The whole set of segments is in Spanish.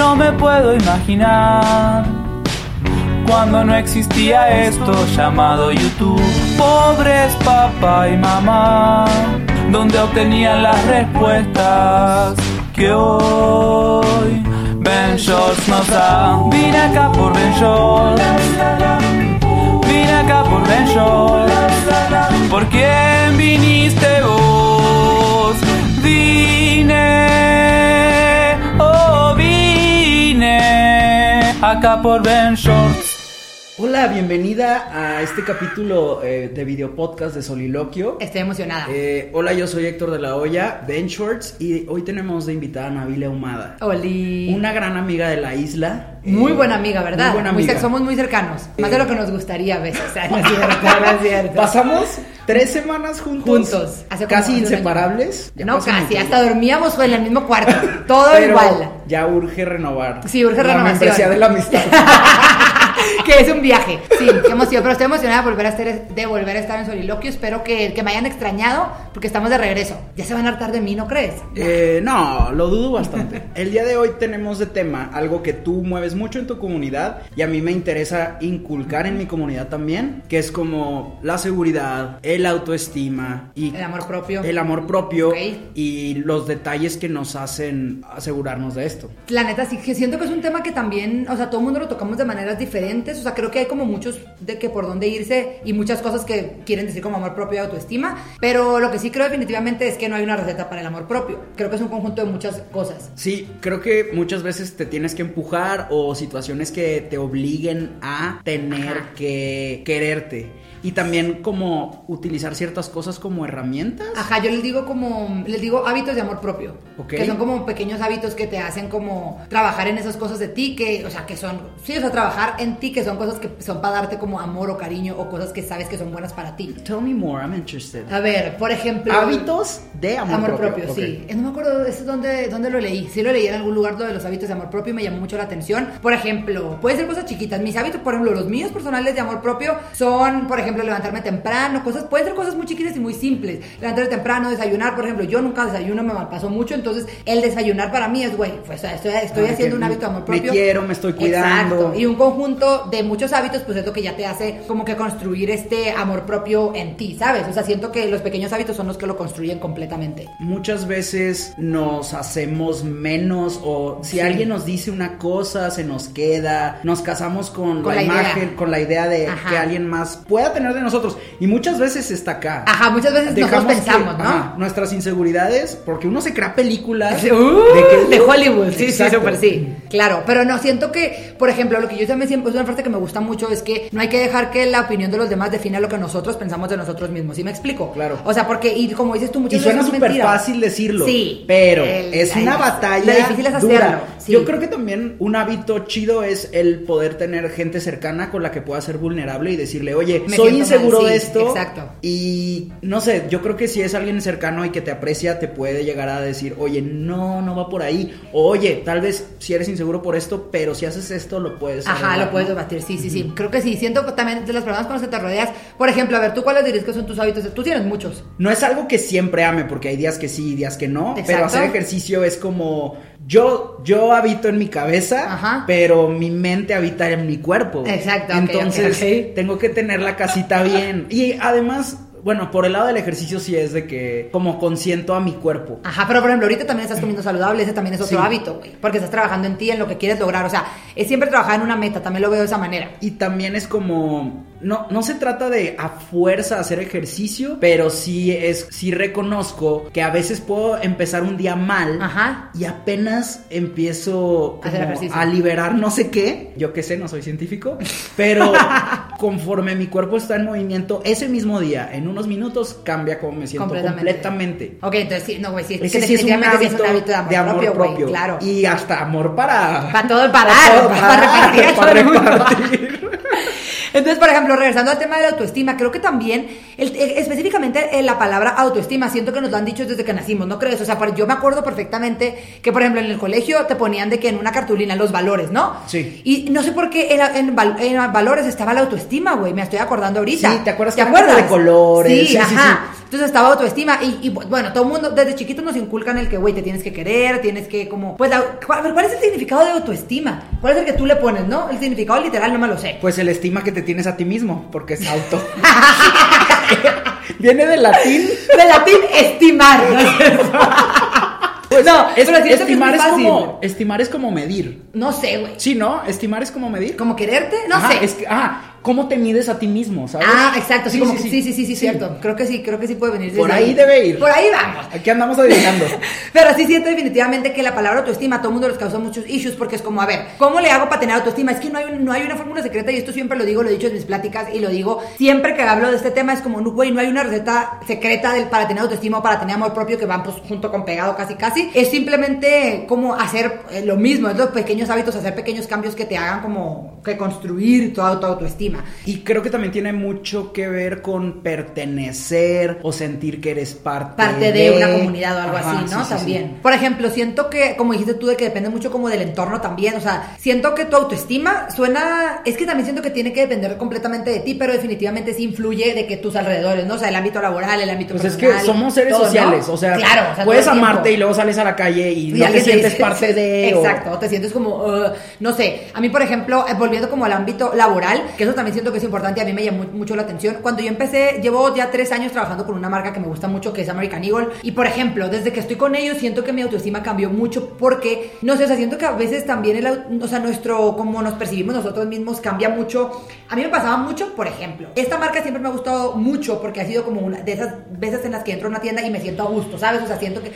No me puedo imaginar cuando no existía esto llamado YouTube. Pobres papá y mamá, donde obtenían las respuestas que hoy Ben Shorts nos da. Vine acá por Ben Shorts. Vine acá por Ben Shorts. ¿Por quién viniste vos? Acá por Ben Shorts. Hola, bienvenida a este capítulo eh, de video podcast de Soliloquio. Estoy emocionada. Eh, hola, yo soy Héctor de la Hoya, Ben Shorts, y hoy tenemos de invitada a Nabila Ahumada. Oli. Una gran amiga de la isla. Muy Eh, buena amiga, ¿verdad? Muy buena amiga. somos muy cercanos. Más Eh. de lo que nos gustaría a veces. O sea, no es cierto, no es cierto. Pasamos tres semanas juntos. Juntos, hace casi inseparables. Ya No, casi. Hasta dormíamos en el mismo cuarto. Todo Pero igual. Ya urge renovar. Sí, urge la renovación. membresía de la amistad. que es un viaje. Sí, qué emoción. Pero estoy emocionada de volver a estar, de volver a estar en Soliloquio. Espero que, que me hayan extrañado porque estamos de regreso. Ya se van a hartar de mí, ¿no crees? Eh, no, lo dudo bastante. El día de hoy tenemos de tema algo que tú mueves mucho en tu comunidad y a mí me interesa inculcar en mi comunidad también, que es como la seguridad, el autoestima y El amor propio. el amor propio y los detalles que nos hacen asegurarnos de esto. La neta, sí que siento que es un tema que también, o sea, todo el mundo lo tocamos de maneras diferentes. O sea, creo que hay como muchos de que por dónde irse y muchas cosas que quieren decir como amor propio y autoestima. Pero lo que sí creo definitivamente es que no hay una receta para el amor propio. Creo que es un conjunto de muchas cosas. Sí, creo que muchas veces te tienes que empujar o situaciones que te obliguen a tener Ajá. que quererte. Y también como utilizar ciertas cosas como herramientas. Ajá, yo les digo como, les digo hábitos de amor propio. Ok. Que son como pequeños hábitos que te hacen como trabajar en esas cosas de ti, que, o sea, que son, sí, o sea, trabajar en ti, que son cosas que son para darte como amor o cariño o cosas que sabes que son buenas para ti. Tell me more, I'm interested. A ver, por ejemplo... Hábitos de amor, Amor, propio, Ok. sí. Eh, No me acuerdo eso dónde, dónde lo leí. Sí lo leí en algún lugar lo de los hábitos de amor propio y me llamó mucho la atención. Por ejemplo, puede ser cosas chiquitas. Mis hábitos, por ejemplo, los míos personales de amor propio son, por ejemplo, levantarme temprano, cosas, pueden ser cosas muy chiquitas y muy simples. Levantarme temprano, desayunar, por ejemplo, yo nunca desayuno, me malpaso mucho, entonces el desayunar para mí es, güey, pues o sea, estoy, estoy Ah, haciendo un hábito de amor me propio. quiero, me estoy cuidando. Exacto. Y un conjunto de muchos hábitos, pues es lo que ya te hace como que construir este amor propio en ti, ¿sabes? O sea, siento que los pequeños hábitos son los que lo construyen completamente. Muchas veces nos hacemos menos o si Sí. alguien nos dice una cosa se nos queda, nos casamos con, Con la, imagen, con la idea de Ajá. que alguien más pueda tener de nosotros y muchas veces está acá. Ajá, muchas veces nosotros que- pensamos, ¿no? ajá, nuestras inseguridades, porque uno se crea películas uh, que- de Hollywood, sí, Exacto. sí, súper sí. Claro, pero no, siento que, por ejemplo, lo que yo también siempre, es una frase que me gusta mucho, es que no hay que dejar que la opinión de los demás defina lo que nosotros pensamos de nosotros mismos, ¿sí me explico? Claro. O sea, porque, y como dices tú, Y muchas suena veces es súper fácil decirlo. Sí. Pero El- es una lo batalla. difícil es dura. hacerlo, sí. Yo creo que también un hábito chido es el poder tener gente cercana con la que pueda ser vulnerable y decirle, oye, Me soy inseguro mal, de sí, esto. exacto. Y no sé, yo creo que si es alguien cercano y que te aprecia, te puede llegar a decir, oye, no, no va por ahí. O, oye, tal vez si eres inseguro por esto, pero si haces esto, lo puedes Ajá, lo puedes debatir, sí, sí, sí. Creo que sí. Siento que también de las personas con las que te rodeas. Por ejemplo, a ver, ¿tú cuáles dirías que son tus hábitos? Tú tienes muchos. No es algo que siempre ame, porque hay días que sí y días que no. Pero hacer ejercicio es como. Yo, yo habito en mi cabeza, Ajá. pero mi mente habita en mi cuerpo. Exacto, Entonces, tengo que tener la casita bien. Y además, bueno, por el lado del ejercicio sí es de que como consiento a mi cuerpo. Ajá, pero por ejemplo, ahorita también estás comiendo saludable, ese también es otro Sí. hábito, güey. Porque estás trabajando en ti, en lo que quieres lograr. O sea, es siempre trabajar en una meta, también lo veo de esa manera. Y también es como, no, no se trata de a fuerza hacer ejercicio, pero sí es, sí reconozco que a veces puedo empezar un día mal Ajá. y apenas empiezo como a liberar no sé qué, yo qué sé, no soy científico, pero conforme mi cuerpo está en movimiento, ese mismo día, en unos minutos, cambia como me siento completamente. Ok, entonces sí, no, güey, sí, es que sí es un hábito, es un hábito de amor, propio, güey, propio. claro. Y hasta amor para... Para todo, para para dar, todo, para, para repartir para repartir. Entonces, por ejemplo, regresando al tema de la autoestima, creo que también, el- eh, específicamente en la palabra autoestima, siento que nos lo han dicho desde que nacimos, ¿no crees? O sea, yo me acuerdo perfectamente que, por ejemplo, en el colegio te ponían de que en una cartulina los valores, ¿no? Sí. Y no sé por qué en, en val- en valores estaba la autoestima, güey, me estoy acordando ahorita. Sí, ¿te acuerdas que eran como de colores? Sí, Sí, sí, ajá. Entonces estaba autoestima y, y, bueno, todo el mundo, desde chiquitos nos inculcan el que, güey, te tienes que querer, tienes que como, pues, la- ¿cuál, cuál es el significado de autoestima? ¿Cuál es el que tú le pones, no? El significado literal no me lo sé. Pues el estima que te tienes a ti mismo, porque es auto. Viene del latín. De latín, estimar. Pues No, es- pero siento que es estimar muy es, fácil. como estimar es como medir. No sé, güey. Sí, ¿no? Estimar es como medir. ¿Como quererte? No Ajá, sé. Es ah, ¿cómo te mides a ti mismo, sabes? Ah, exacto, sí, como que- sí, sí, sí, sí, cierto. Creo que sí, creo que sí puede venir. Por desde ahí debe ir. Por ahí vamos. Aquí andamos adivinando. Pero sí siento definitivamente que la palabra autoestima a todo el mundo les causa muchos issues porque es como, a ver, ¿cómo le hago para tener autoestima? Es que no hay, no hay una fórmula secreta y esto siempre lo digo, lo he dicho en mis pláticas y lo digo siempre que hablo de este tema es como, no, güey, no hay una receta secreta del, para tener autoestima o para tener amor propio que van pues junto con pegado casi casi. Es simplemente como hacer eh, lo mismo, es los pequeños hábitos, hacer pequeños cambios que te hagan como que construir toda tu autoestima. Y creo que también tiene mucho que ver con pertenecer o sentir que eres parte, parte de, una comunidad o algo Ajá, así, ¿no? sí, también. sí. Por ejemplo, siento que, como dijiste tú, de que depende mucho como del entorno también, o sea, siento que tu autoestima suena, es que también siento que tiene que depender completamente de ti, pero definitivamente sí influye de que tus alrededores, ¿no? O sea, el ámbito laboral, el ámbito Pues es que somos seres todo, ¿no? sociales, o sea, claro, o sea, puedes amarte y luego sales a la calle y, Y no te sientes dice- parte de... o- Exacto, te sientes como, uh, no sé, a mí por ejemplo, eh, volviendo como al ámbito laboral, que eso también siento que es importante, a mí me llamó mucho la atención, cuando yo empecé, llevo ya tres años trabajando con una marca que me gusta mucho, que es American Eagle, y por ejemplo, desde que estoy con ellos, siento que mi autoestima cambió mucho porque, no sé, o sea, siento que a veces también, el, o sea, nuestro, como nos percibimos nosotros mismos cambia mucho. A mí me pasaba mucho, por ejemplo, esta marca siempre me ha gustado mucho porque ha sido como una de esas veces en las que entro a una tienda y me siento a gusto, ¿sabes? O sea, siento que,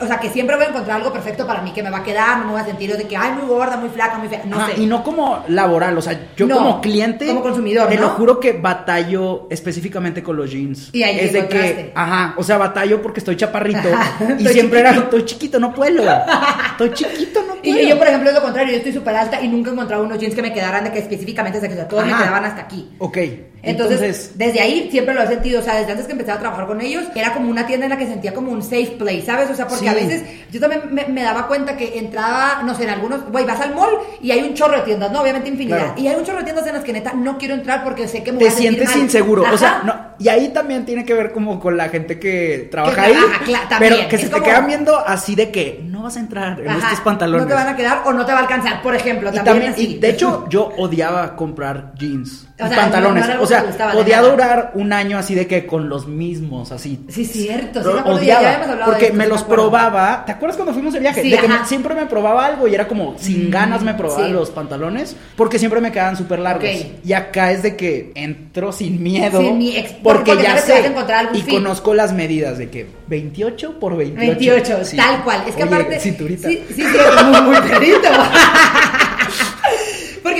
o sea, que siempre voy a encontrar algo perfecto para mí que me va a quedar, no me voy a sentir de que, ay, muy gorda, muy flaca, muy fea, no sé. Y no como laboral, o sea, yo No, como cliente, como consumidor, te ¿no? lo juro que batallo específicamente con los jeans. Y ahí es de que, ajá, o sea, batallo porque estoy chaparrito y estoy siempre era, estoy chiquito, no puedo. Estoy chiquito, no puedo. Y yo, por ejemplo, es lo contrario, yo estoy súper alta y nunca he encontrado unos jeans que me quedaran de que específicamente que o sea, todos me Ajá. quedaban hasta aquí. Ok. Entonces, Entonces, desde ahí siempre lo he sentido, o sea, desde antes que empecé a trabajar con ellos, era como una tienda en la que sentía como un safe place, ¿sabes? O sea, porque Sí. a veces yo también me, me daba cuenta que entraba, no sé, en algunos, güey, vas al mall y hay un chorro de tiendas, ¿no? Obviamente infinidad. Claro. Y hay un chorro de tiendas en las que neta no quiero entrar porque sé que me voy te a sientes mal. inseguro. O sea, no, y ahí también tiene que ver como con la gente que trabaja Que ahí. trabaja, cla- también, pero que es se como- te quedan viendo así de que no vas a entrar en Ajá, estos pantalones. No te van a quedar o no te va a alcanzar, por ejemplo. y También, también, así. y de hecho, yo odiaba comprar jeans O y sea, pantalones. no o sea, de podía durar un año así de que con los mismos, así. Sí, cierto. Sí, me odiaba ya habíamos hablado de porque esto, me los probaba. ¿Te acuerdas cuando fuimos de viaje? Sí, de que me- siempre me probaba algo y era como sin Mm, ganas me probaba sí. los pantalones porque siempre me quedaban súper largos. Y acá es de que entro sin miedo Sin mi- porque, porque ya sé y conozco las medidas de que 28 por 28. 28, Sí. tal cual. Es que aparte. Cinturita. Sí, sí, sí, muy.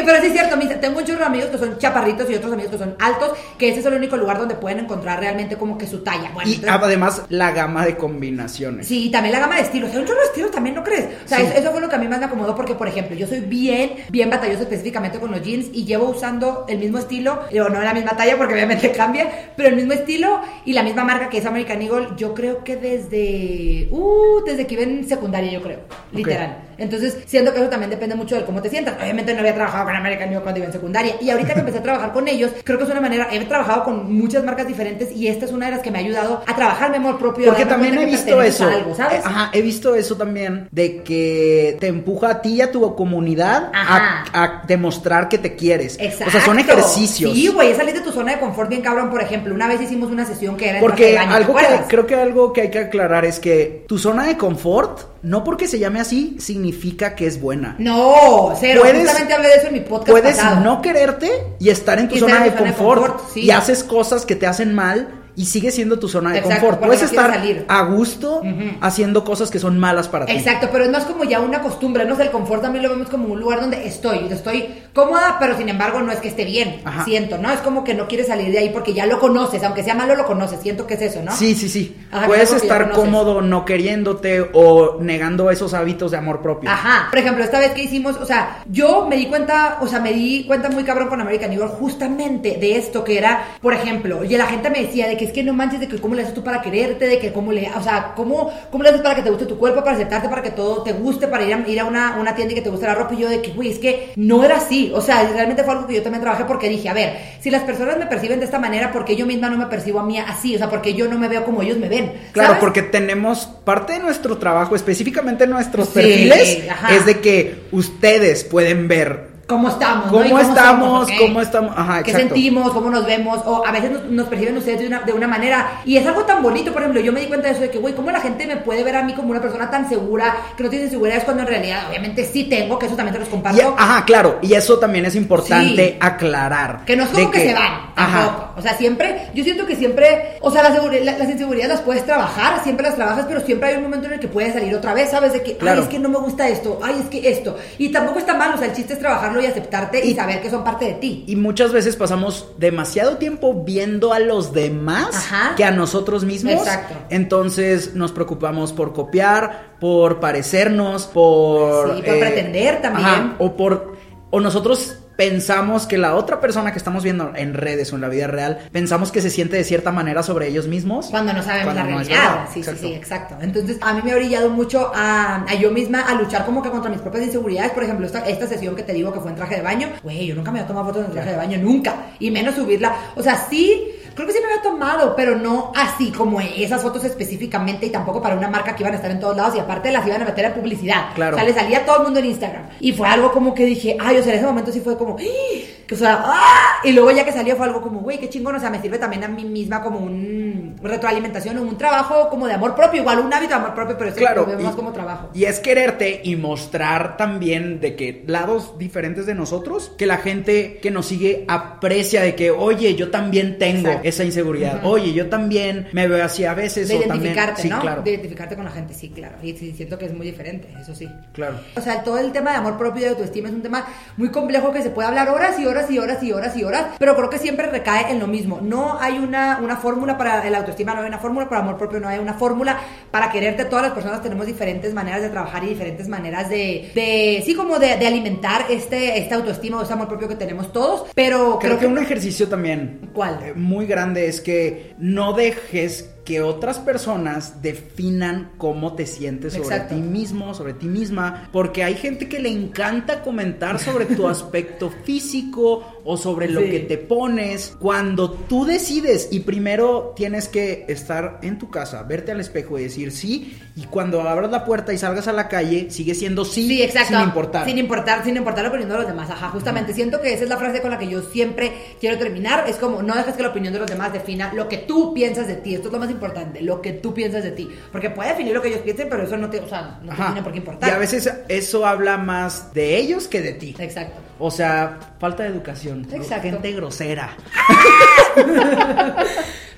Pero sí es cierto, mis- tengo muchos amigos que son chaparritos y otros amigos que son altos, que ese es el único lugar donde pueden encontrar realmente como que su talla. Bueno, Y entonces- además la gama de combinaciones. Sí, y también la gama de estilos. Sea, un chorro de estilos también, ¿no crees? O sea, Sí. eso, fue lo que a mí más me acomodó porque, por ejemplo, yo soy bien, bien batallosa específicamente con los jeans y llevo usando el mismo estilo, digo, no la misma talla porque obviamente cambia, pero el mismo estilo y la misma marca que es American Eagle, yo creo que desde, uh, desde que iba en secundaria, yo creo, literal. Entonces, siento que eso también depende mucho de cómo te sientas. Obviamente no había trabajado con American Eagle cuando iba en secundaria. Y ahorita que empecé a trabajar con ellos, creo que es una manera, he trabajado con muchas marcas diferentes y esta es una de las que me ha ayudado a trabajar mi amor propio. Porque también he visto eso. algo, ¿sabes? Ajá, he visto eso también de que te empuja a ti y a tu comunidad a, demostrar que te quieres. Exacto. O sea, son ejercicios. Sí, güey, salir de tu zona de confort bien cabrón. Por ejemplo, una vez hicimos una sesión que era Porque de baño, ¿te algo que creo que algo que hay que aclarar es que tu zona de confort, no porque se llame así, significa que es buena. No, cero. Puedes- Justamente hablé de eso en mi podcast Puedes pasado. no quererte y estar en tu Y zona, de, confort, confort, sí. y haces cosas que te hacen mal y sigue siendo tu zona de Exacto, confort. Puedes no estar salir. a gusto haciendo cosas que son malas para ti. Exacto, pero es más como ya una costumbre, no sé, el confort también lo vemos como un lugar donde estoy, estoy cómoda, pero sin embargo no es que esté bien, Ajá. siento, ¿no? Es como que no quieres salir de ahí porque ya lo conoces, aunque sea malo lo conoces, siento que es eso, ¿no? Sí, sí, sí. Ajá, Puedes estar cómodo no queriéndote o negando esos hábitos de amor propio. Ajá. Por ejemplo, esta vez que hicimos, o sea, yo me di cuenta, o sea, me di cuenta muy cabrón con American Eagle justamente de esto que era, por ejemplo, y la gente me decía de que es que no manches de que cómo le haces tú para quererte, de que cómo le, o sea, cómo, cómo le haces para que te guste tu cuerpo, para aceptarte, para que todo te guste, para ir a, ir a una, una tienda y que te guste la ropa. Y yo de que, güey, es que no era así. O sea, realmente fue algo que yo también trabajé porque dije, a ver, si las personas me perciben de esta manera, ¿por qué yo misma no me percibo a mí así? O sea, porque yo no me veo como ellos me ven. Claro, ¿sabes? porque tenemos parte de nuestro trabajo, específicamente nuestros Sí, perfiles, ajá. es de que ustedes pueden ver cómo estamos, ¿no? cómo, Y somos, estamos, cómo estamos, ajá, qué exacto. sentimos, cómo nos vemos, o a veces nos, nos perciben ustedes de una, de una manera. Y es algo tan bonito, por ejemplo, yo me di cuenta de eso, de que, güey, cómo la gente me puede ver a mí como una persona tan segura, que no tiene inseguridades, cuando en realidad, obviamente, sí tengo, que eso también te los comparto. Y- ajá, claro, y eso también es importante Sí. aclarar. Que no es como que, se van, Ajá. O sea, siempre, yo siento que siempre, o sea, las, la- las inseguridades las puedes trabajar, siempre las trabajas, pero siempre hay un momento en el que puedes salir otra vez, ¿sabes? De que, Claro. ay, es que no me gusta esto, ay, es que esto. Y tampoco está mal, o sea, el chiste es trabajarlo y aceptarte y, Y- saber que son parte de ti. Y muchas veces pasamos demasiado tiempo viendo a los demás Ajá. que a nosotros mismos. Exacto. Entonces nos preocupamos por copiar, por parecernos, por... eh, Sí, por pretender también. ajá, o por... O nosotros pensamos que la otra persona que estamos viendo en redes o en la vida real, pensamos que se siente de cierta manera sobre ellos mismos. Cuando no sabemos cuando la no realidad. sí, Exacto. sí, sí, exacto. Entonces, a mí me ha brillado mucho a, a yo misma a luchar como que contra mis propias inseguridades. Por ejemplo, esta, esta sesión que te digo que fue en traje de baño, güey, yo nunca me había tomado fotos en traje de baño, nunca. Y menos subirla. O sea, sí, creo que sí me había tomado, pero no así como esas fotos específicamente y tampoco para una marca que iban a estar en todos lados y aparte las iban a meter en publicidad. Claro. O sea, le salía a todo el mundo en Instagram. Y fue algo como que dije, ay, o sea, en ese momento sí fue como, ¡Ah! Que, o sea, ¡ah! y luego ya que salió fue algo como, güey, qué chingón, o sea, me sirve también a mí misma como un retroalimentación o un trabajo como de amor propio, igual un hábito de amor propio, pero eso Claro, lo más como trabajo. Y es quererte y mostrar también de que lados diferentes de nosotros, que la gente que nos sigue aprecia de que, oye, yo también tengo Exacto. esa inseguridad, oye, yo también me veo así a veces. De o también... identificarte, sí, ¿no? claro. De identificarte con la gente, sí, claro. Y siento que es muy diferente, eso sí. Claro. O sea, todo el tema de amor propio y de autoestima es un tema muy complejo que se puede hablar horas y horas y horas y horas y horas, pero creo que siempre recae en lo mismo. No hay una, una fórmula para el autoestima, no hay una fórmula para amor propio, no hay una fórmula para quererte. Todas las personas tenemos diferentes maneras de trabajar y diferentes maneras de, de sí, como de, de alimentar este, este autoestima o este amor propio que tenemos todos, pero Creo que un ejercicio también ¿Cuál? eh, muy grande es que no dejes que otras personas definan cómo te sientes sobre Exacto. ti mismo, sobre ti misma, porque hay gente que le encanta comentar sobre tu aspecto físico o sobre lo Sí. que te pones cuando tú decides y primero tienes que estar en tu casa, verte al espejo y decir sí y cuando abras la puerta y salgas a la calle sigue siendo sí, Sí, exacto. sin importar. Sin importar, sin importar la opinión de los demás. Ajá, justamente. Siento que esa es la frase con la que yo siempre quiero terminar. Es como, no dejes que la opinión de los demás defina lo que tú piensas de ti. Esto es lo más importante, lo que tú piensas de ti. Porque puede definir lo que ellos piensen, pero eso no te, o sea, no te tiene por qué importar. Y a veces eso habla más de ellos que de ti. Exacto. O sea, falta de educación. Exacto. Gente grosera.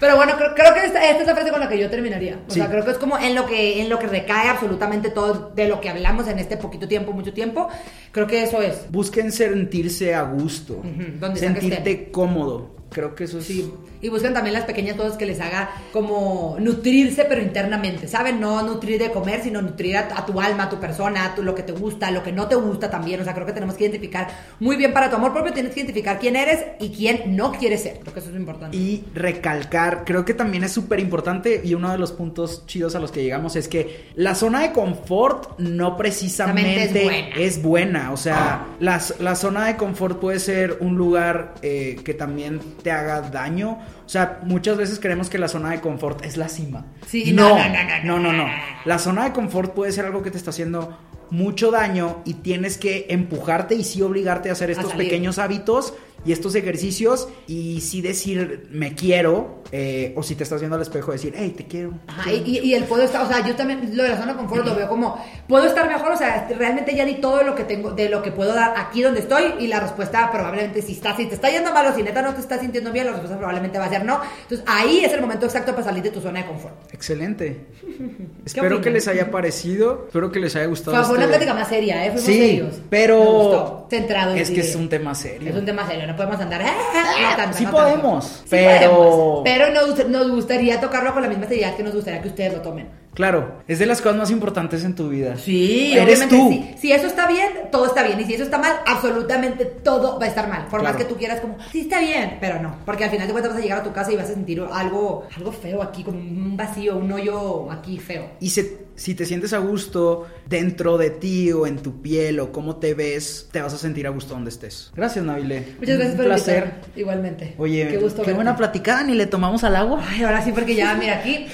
Pero bueno, creo, creo que esta, esta es la frase con la que yo terminaría. O Sí. sea, creo que es como en lo que en lo que recae absolutamente todo de lo que hablamos en este poquito tiempo, mucho tiempo. Creo que eso es. Busquen sentirse a gusto. Donde sea que sentirte cómodo. Creo que eso es. Sí, y buscan también las pequeñas cosas que les haga como nutrirse, pero internamente, ¿saben? No nutrir de comer, sino nutrir a, a tu alma, a tu persona, a tu, lo que te gusta, lo que no te gusta también. O sea, creo que tenemos que identificar muy bien para tu amor propio, tienes que identificar quién eres y quién no quieres ser. Creo que eso es importante. Y recalcar, creo que también es súper importante y uno de los puntos chidos a los que llegamos es que la zona de confort no precisamente es buena. es buena. O sea, las- la, zona de confort puede ser un lugar eh, que también te haga daño. O sea, muchas veces creemos que la zona de confort es la cima. Sí, no, no, no, no, no, no, no. no. La zona de confort puede ser algo que te está haciendo mucho daño y tienes que empujarte y sí obligarte a hacer estos pequeños hábitos y estos ejercicios y sí decir me quiero eh, o si te estás viendo al espejo decir hey te quiero Ajá, y, y- y el puedo estar, o sea, yo también lo de la zona de confort lo veo como, puedo estar mejor, o sea, realmente ya di todo lo que tengo, de lo que puedo dar aquí donde estoy, y la respuesta probablemente si está, si te está yendo mal o si neta no te estás sintiendo bien, la respuesta probablemente va a ser no. Entonces ahí es el momento exacto para salir de tu zona de confort. excelente espero opinas? que les haya parecido espero que les haya gustado Fue, una este- plática más seria, ¿eh? Fuimos sí serios. pero Me gustó. Centrado. es que es un tema serio Es un tema serio, no podemos andar. "Ah, ah", no tanto, sí podemos, Sí pero- podemos, pero nos, nos gustaría tocarlo con la misma seriedad que nos gustaría que ustedes lo tomen. Claro, es de las cosas más importantes en tu vida. Sí, Eres tú. sí. Si eso está bien, todo está bien. Y si eso está mal, absolutamente todo va a estar mal. Por más que tú quieras como, sí está bien, pero no. Porque al final de cuentas vas a llegar a tu casa y vas a sentir algo, algo feo aquí, como un vacío, un hoyo aquí feo. Y se- si te sientes a gusto dentro de ti o en tu piel o cómo te ves, te vas a sentir a gusto donde estés. Gracias, Nabile. Muchas gracias Un por placer. invitarme. Igualmente. Oye, qué gusto qué verte. buena platicada, ni le tomamos al agua. Ay, ahora sí, porque ya, mira, aquí.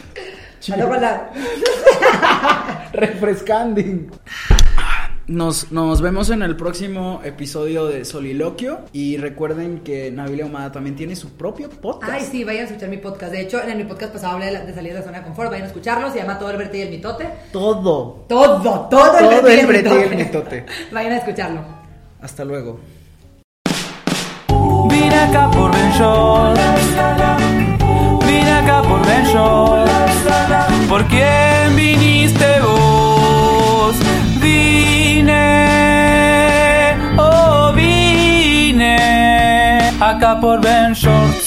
Con la- Refrescanding. Nos, nos vemos en el próximo episodio de Soliloquio. Y recuerden que Nabile Ahumada también tiene su propio podcast. Ay, sí, vayan a escuchar mi podcast. De hecho, en mi podcast pasado hablé de, la- de salir de la zona de confort. Vayan a escucharlo. Se llama Todo el Verte y el Mitote. Todo. Todo, todo el Todo Verte y el y Mitote. Vayan a escucharlo. Hasta luego. Vine acá por Ben. Vine acá por Ben. ¿Por quién viniste vos? Vine, oh vine acá por Ben Short.